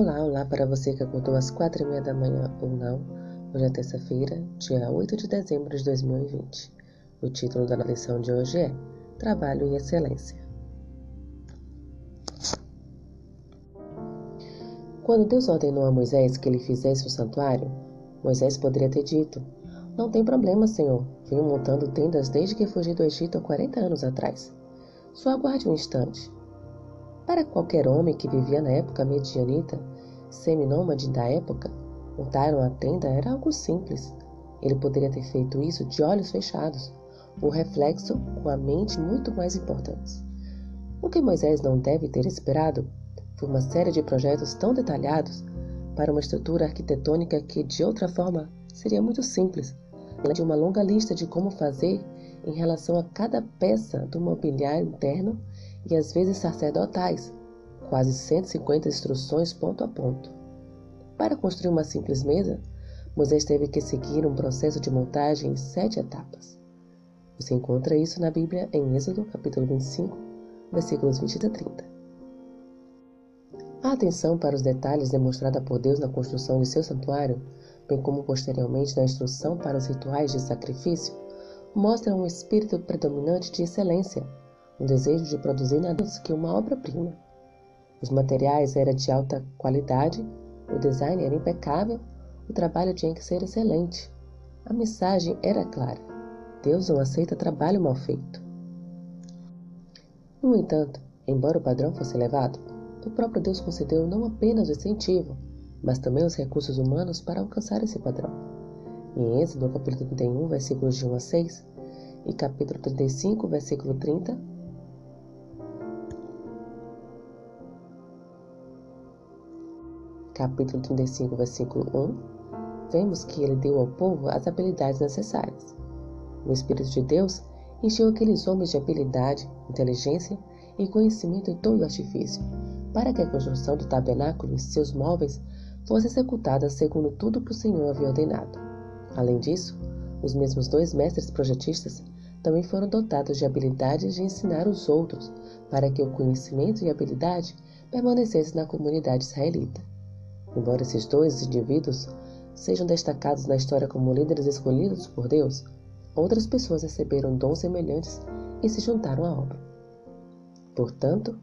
Olá, olá para você que acordou às quatro e meia da manhã ou não. Hoje é terça-feira, dia 8 de dezembro de 2020. O título da lição de hoje é Trabalho e Excelência. Quando Deus ordenou a Moisés que ele fizesse o santuário, Moisés poderia ter dito: Não tem problema, Senhor. Venho montando tendas desde que fugi do Egito há 40 anos atrás. Só aguarde um instante. Para qualquer homem que vivia na época medianita, seminômade da época, montar uma tenda era algo simples. Ele poderia ter feito isso de olhos fechados, o reflexo com a mente muito mais importantes. O que Moisés não deve ter esperado foi uma série de projetos tão detalhados para uma estrutura arquitetônica que, de outra forma, seria muito simples, além de uma longa lista de como fazer em relação a cada peça do mobiliário interno e às vezes sacerdotais, quase 150 instruções ponto a ponto. Para construir uma simples mesa, Moisés teve que seguir um processo de montagem em sete etapas. Você encontra isso na Bíblia em Êxodo, capítulo 25, versículos 20 a 30. A atenção para os detalhes demonstrada por Deus na construção de seu santuário, bem como posteriormente na instrução para os rituais de sacrifício, mostra um espírito predominante de excelência um desejo de produzir nada menos que uma obra-prima. Os materiais eram de alta qualidade, o design era impecável, o trabalho tinha que ser excelente. A mensagem era clara: Deus não aceita trabalho mal feito. No entanto, embora o padrão fosse elevado, o próprio Deus concedeu não apenas o incentivo, mas também os recursos humanos para alcançar esse padrão. Em Êxodo, capítulo 31, versículos de 1 a 6, e capítulo 35, versículo 30, capítulo 35, versículo 1, vemos que ele deu ao povo as habilidades necessárias. O Espírito de Deus encheu aqueles homens de habilidade, inteligência e conhecimento em todo o artifício, para que a construção do tabernáculo e seus móveis fosse executada segundo tudo que o Senhor havia ordenado. Além disso, os mesmos dois mestres projetistas também foram dotados de habilidades de ensinar os outros, para que o conhecimento e habilidade permanecessem na comunidade israelita. Embora esses dois indivíduos sejam destacados na história como líderes escolhidos por Deus, outras pessoas receberam dons semelhantes e se juntaram à obra. Portanto,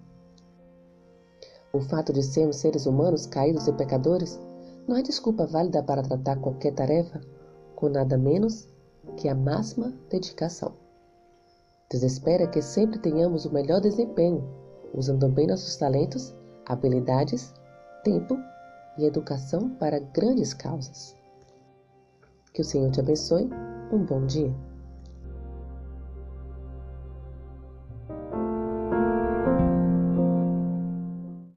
o fato de sermos seres humanos caídos e pecadores não é desculpa válida para tratar qualquer tarefa com nada menos que a máxima dedicação. Deus espera que sempre tenhamos o melhor desempenho, usando bem nossos talentos, habilidades, tempo e educação para grandes causas. Que o Senhor te abençoe. Um bom dia.